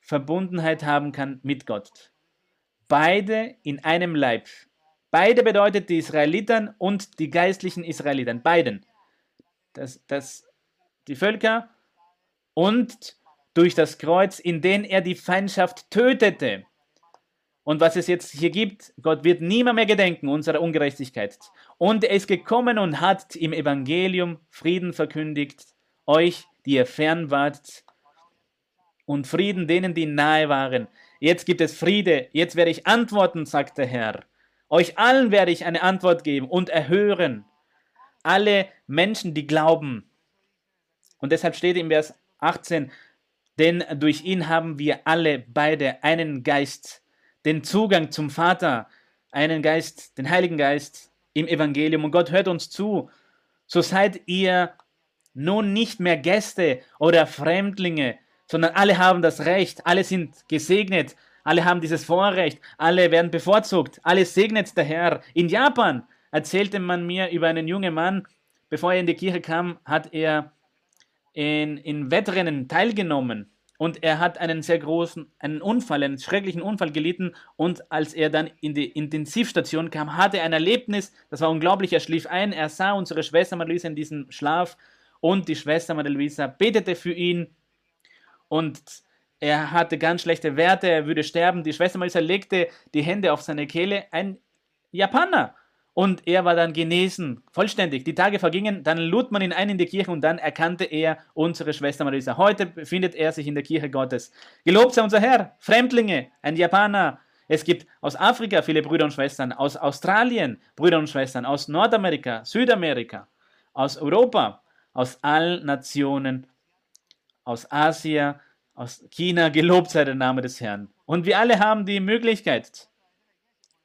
Verbundenheit haben kann mit Gott. Beide in einem Leib. Beide bedeutet die Israeliten und die geistlichen Israeliten. Beiden. Das, das, die Völker und durch das Kreuz, in dem er die Feindschaft tötete. Und was es jetzt hier gibt, Gott wird niemand mehr gedenken unserer Ungerechtigkeit Und er ist gekommen und hat im Evangelium Frieden verkündigt, euch, die ihr fern wart, und Frieden denen, die nahe waren. Jetzt gibt es Friede, jetzt werde ich antworten, sagt der Herr. Euch allen werde ich eine Antwort geben und erhören. Alle Menschen, die glauben. Und deshalb steht im Vers 18, denn durch ihn haben wir alle beide einen Geist, den Zugang zum Vater, einen Geist, den Heiligen Geist im Evangelium. Und Gott hört uns zu. So seid ihr nun nicht mehr Gäste oder Fremdlinge, sondern alle haben das Recht, alle sind gesegnet, alle haben dieses Vorrecht, alle werden bevorzugt, alle segnet der Herr. In Japan erzählte man mir über einen jungen Mann, bevor er in die Kirche kam, hat er in, in Wettrennen teilgenommen. Und er hat einen sehr großen, einen Unfall, einen schrecklichen Unfall gelitten. Und als er dann in die Intensivstation kam, hatte er ein Erlebnis, das war unglaublich, er schlief ein, er sah unsere Schwester Marie-Louise in diesem Schlaf. Und die Schwester Marie-Louise betete für ihn. Und er hatte ganz schlechte Werte, er würde sterben. Die Schwester Marie-Louise legte die Hände auf seine Kehle, ein Japaner. Und er war dann genesen, vollständig. Die Tage vergingen, dann lud man ihn ein in die Kirche und dann erkannte er unsere Schwester Marisa. Heute befindet er sich in der Kirche Gottes. Gelobt sei unser Herr, Fremdlinge, ein Japaner. Es gibt aus Afrika viele Brüder und Schwestern, aus Australien Brüder und Schwestern, aus Nordamerika, Südamerika, aus Europa, aus allen Nationen, aus Asien, aus China. Gelobt sei der Name des Herrn. Und wir alle haben die Möglichkeit,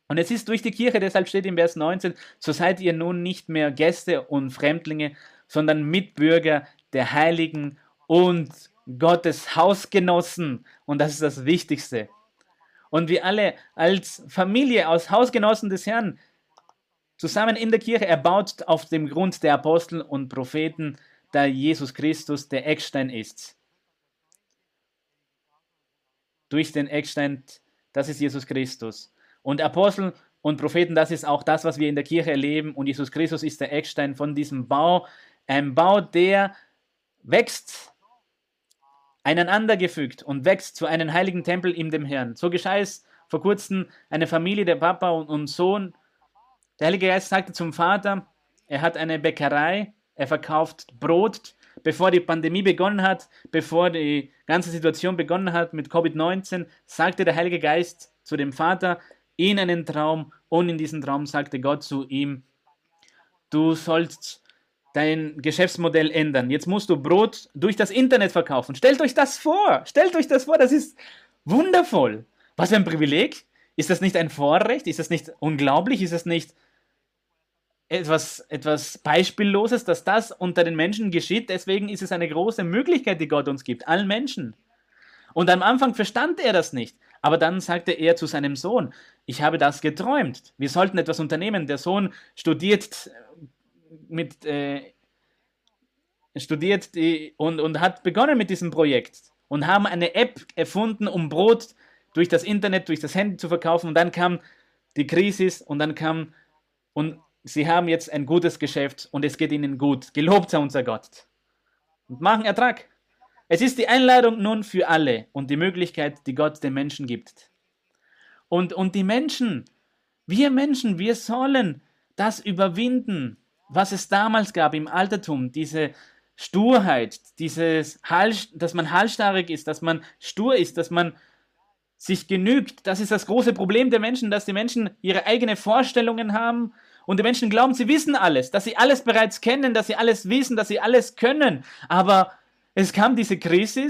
und es ist durch die Kirche, deshalb steht im Vers 19, so seid ihr nun nicht mehr Gäste und Fremdlinge, sondern Mitbürger der Heiligen und Gottes Hausgenossen. Und das ist das Wichtigste. Und wir alle als Familie, aus Hausgenossen des Herrn, zusammen in der Kirche, erbaut auf dem Grund der Apostel und Propheten, da Jesus Christus der Eckstein ist. Durch den Eckstein, das ist Jesus Christus. Und Apostel und Propheten, das ist auch das, was wir in der Kirche erleben. Und Jesus Christus ist der Eckstein von diesem Bau. Ein Bau, der wächst, einandergefügt und wächst zu einem heiligen Tempel in dem Herrn. So geschah es vor kurzem eine Familie, der Papa und, und Sohn. Der Heilige Geist sagte zum Vater, er hat eine Bäckerei, er verkauft Brot. Bevor die Pandemie begonnen hat, bevor die ganze Situation begonnen hat mit Covid-19, sagte der Heilige Geist zu dem Vater, in einen Traum und in diesem Traum sagte Gott zu ihm, du sollst dein Geschäftsmodell ändern. Jetzt musst du Brot durch das Internet verkaufen. Stellt euch das vor. Stellt euch das vor. Das ist wundervoll. Was für ein Privileg. Ist das nicht ein Vorrecht? Ist das nicht unglaublich? Ist das nicht etwas, etwas Beispielloses, dass das unter den Menschen geschieht? Deswegen ist es eine große Möglichkeit, die Gott uns gibt. Allen Menschen. Und am Anfang verstand er das nicht. Aber dann sagte er zu seinem Sohn, ich habe das geträumt. Wir sollten etwas unternehmen. Der Sohn studiert äh, mit äh, studiert die, und, und hat begonnen mit diesem Projekt und haben eine App erfunden, um Brot durch das Internet, durch das Handy zu verkaufen. Und dann kam die Krise und dann kam und sie haben jetzt ein gutes Geschäft und es geht ihnen gut. Gelobt sei unser Gott. Und machen Ertrag. Es ist die Einladung nun für alle und die Möglichkeit, die Gott den Menschen gibt. Und, und die Menschen, wir Menschen, wir sollen das überwinden, was es damals gab im Altertum, diese Sturheit, dieses Hall, dass man halsstarrig ist, dass man stur ist, dass man sich genügt. Das ist das große Problem der Menschen, dass die Menschen ihre eigenen Vorstellungen haben und die Menschen glauben, sie wissen alles, dass sie alles bereits kennen, dass sie alles wissen, dass sie alles können. Aber es kam diese Krise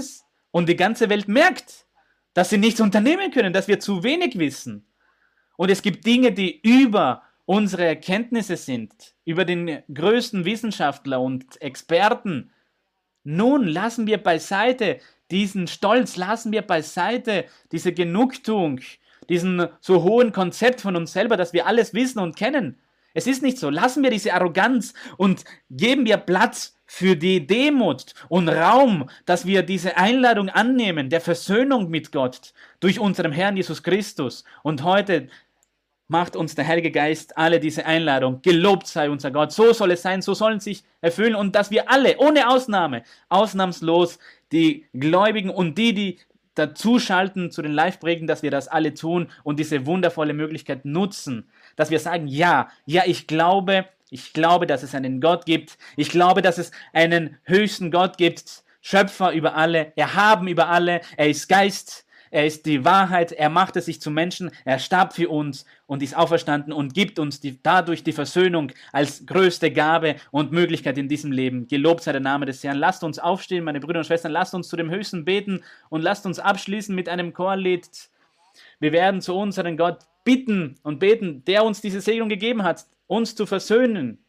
und die ganze Welt merkt, dass sie nichts unternehmen können, dass wir zu wenig wissen. Und es gibt Dinge, die über unsere Erkenntnisse sind, über den größten Wissenschaftler und Experten. Nun lassen wir beiseite diesen Stolz, lassen wir beiseite diese Genugtuung, diesen so hohen Konzept von uns selber, dass wir alles wissen und kennen. Es ist nicht so. Lassen wir diese Arroganz und geben wir Platz für die Demut und Raum, dass wir diese Einladung annehmen, der Versöhnung mit Gott durch unseren Herrn Jesus Christus. Und heute macht uns der Heilige Geist alle diese Einladung. Gelobt sei unser Gott. So soll es sein, so sollen sich erfüllen und dass wir alle, ohne Ausnahme, ausnahmslos die Gläubigen und die, die dazuschalten zu den Live-Prägen, dass wir das alle tun und diese wundervolle Möglichkeit nutzen, dass wir sagen, ja, ja, ich glaube, ich glaube, dass es einen Gott gibt. Ich glaube, dass es einen höchsten Gott gibt, Schöpfer über alle, erhaben über alle. Er ist Geist, er ist die Wahrheit, er machte sich zum Menschen, er starb für uns und ist auferstanden und gibt uns die, dadurch die Versöhnung als größte Gabe und Möglichkeit in diesem Leben. Gelobt sei der Name des Herrn. Lasst uns aufstehen, meine Brüder und Schwestern, lasst uns zu dem Höchsten beten und lasst uns abschließen mit einem Chorlied. Wir werden zu unseren Gott bitten und beten, der uns diese Segnung gegeben hat, uns zu versöhnen.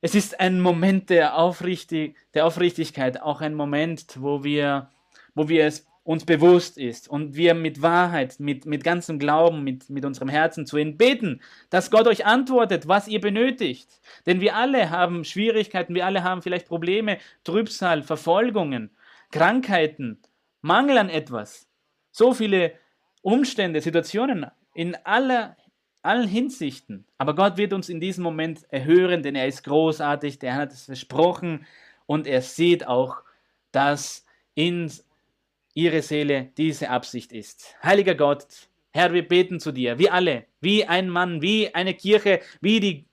Es ist ein Moment der, Aufrichtig, der Aufrichtigkeit, auch ein Moment, wo wir, wo wir es uns bewusst ist und wir mit Wahrheit, mit, mit ganzem Glauben, mit, mit unserem Herzen zu ihm beten, dass Gott euch antwortet, was ihr benötigt. Denn wir alle haben Schwierigkeiten, wir alle haben vielleicht Probleme, Trübsal, Verfolgungen, Krankheiten, Mangel an etwas. So viele Umstände, Situationen in aller, allen Hinsichten. Aber Gott wird uns in diesem Moment erhören, denn er ist großartig, der hat es versprochen und er sieht auch, dass in ihre Seele diese Absicht ist. Heiliger Gott, Herr, wir beten zu dir, wie alle, wie ein Mann, wie eine Kirche, wie die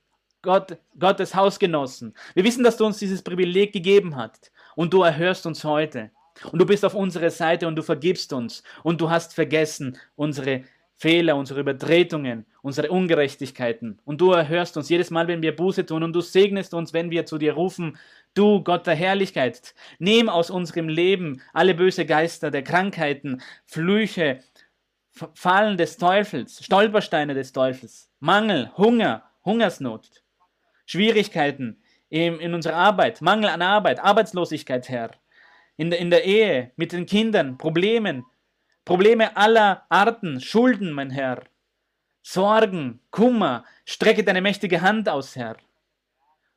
Gott, Gottes Hausgenossen. Wir wissen, dass du uns dieses Privileg gegeben hast und du erhörst uns heute. Und du bist auf unserer Seite und du vergibst uns und du hast vergessen unsere Fehler, unsere Übertretungen, unsere Ungerechtigkeiten. Und du erhörst uns jedes Mal, wenn wir Buße tun und du segnest uns, wenn wir zu dir rufen, du Gott der Herrlichkeit. Nimm aus unserem Leben alle böse Geister der Krankheiten, Flüche, Fallen des Teufels, Stolpersteine des Teufels, Mangel, Hunger, Hungersnot, Schwierigkeiten in, in unserer Arbeit, Mangel an Arbeit, Arbeitslosigkeit, Herr. In in der Ehe, mit den Kindern, Problemen, Probleme aller Arten, Schulden, mein Herr. Sorgen, Kummer, strecke deine mächtige Hand aus, Herr.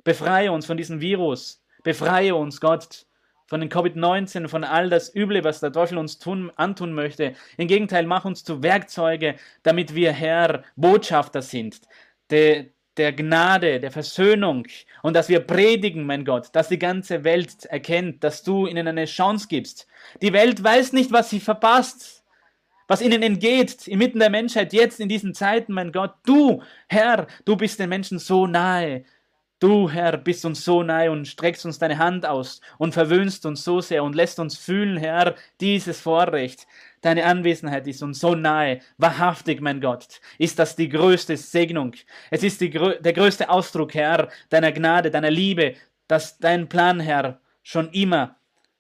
Befreie uns von diesem Virus. Befreie uns, Gott, von den Covid-19, von all das Üble, was der Teufel uns tun, antun möchte. Im Gegenteil, mach uns zu Werkzeuge, damit wir, Herr, Botschafter sind. Der, der Gnade, der Versöhnung und dass wir predigen, mein Gott, dass die ganze Welt erkennt, dass du ihnen eine Chance gibst. Die Welt weiß nicht, was sie verpasst, was ihnen entgeht, inmitten der Menschheit, jetzt in diesen Zeiten, mein Gott. Du, Herr, du bist den Menschen so nahe. Du, Herr, bist uns so nahe und streckst uns deine Hand aus und verwöhnst uns so sehr und lässt uns fühlen, Herr, dieses Vorrecht. Deine Anwesenheit ist uns so nahe. Wahrhaftig, mein Gott, ist das die größte Segnung. Es ist die, der größte Ausdruck, Herr, deiner Gnade, deiner Liebe, dass dein Plan, Herr, schon immer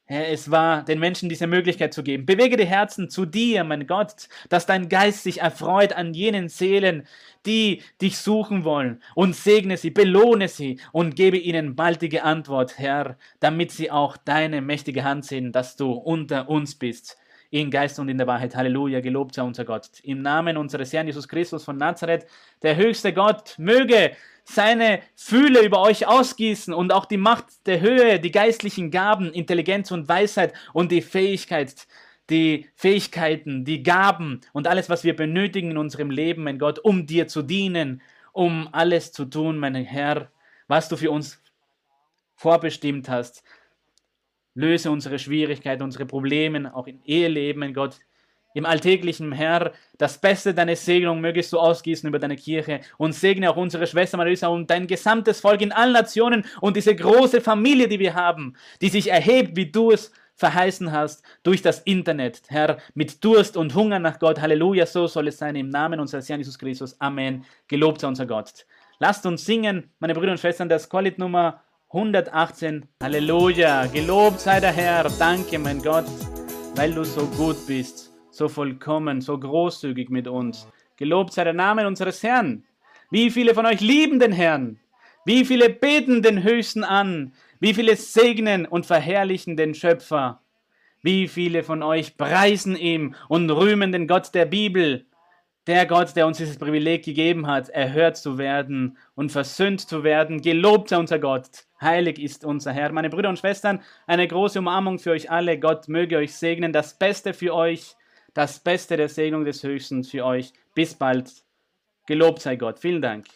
Herr, es war, den Menschen diese Möglichkeit zu geben. Bewege die Herzen zu dir, mein Gott, dass dein Geist sich erfreut an jenen Seelen, die dich suchen wollen. Und segne sie, belohne sie und gebe ihnen baldige Antwort, Herr, damit sie auch deine mächtige Hand sehen, dass du unter uns bist. In Geist und in der Wahrheit. Halleluja, gelobt sei unser Gott. Im Namen unseres Herrn Jesus Christus von Nazareth, der höchste Gott, möge seine Fühle über euch ausgießen und auch die Macht der Höhe, die geistlichen Gaben, Intelligenz und Weisheit und die Fähigkeit, die Fähigkeiten, die Gaben und alles, was wir benötigen in unserem Leben, mein Gott, um dir zu dienen, um alles zu tun, mein Herr, was du für uns vorbestimmt hast. Löse unsere Schwierigkeiten, unsere Probleme, auch im Eheleben, mein Gott im alltäglichen Herr, das Beste deiner Segnung mögest du ausgießen über deine Kirche und segne auch unsere Schwester Marisa und dein gesamtes Volk in allen Nationen und diese große Familie, die wir haben, die sich erhebt, wie du es verheißen hast, durch das Internet, Herr, mit Durst und Hunger nach Gott. Halleluja, so soll es sein, im Namen unseres Herrn Jesus Christus. Amen. Gelobt sei unser Gott. Lasst uns singen, meine Brüder und Schwestern, das Qualit Nummer 118. Halleluja, gelobt sei der Herr. Danke, mein Gott, weil du so gut bist so vollkommen, so großzügig mit uns. Gelobt sei der Name unseres Herrn. Wie viele von euch lieben den Herrn? Wie viele beten den Höchsten an? Wie viele segnen und verherrlichen den Schöpfer? Wie viele von euch preisen ihm und rühmen den Gott der Bibel? Der Gott, der uns dieses Privileg gegeben hat, erhört zu werden und versöhnt zu werden. Gelobt sei unser Gott. Heilig ist unser Herr. Meine Brüder und Schwestern, eine große Umarmung für euch alle. Gott möge euch segnen. Das Beste für euch das Beste der Segnung des Höchsten für euch. Bis bald. Gelobt sei Gott. Vielen Dank.